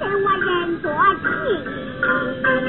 这我人多情。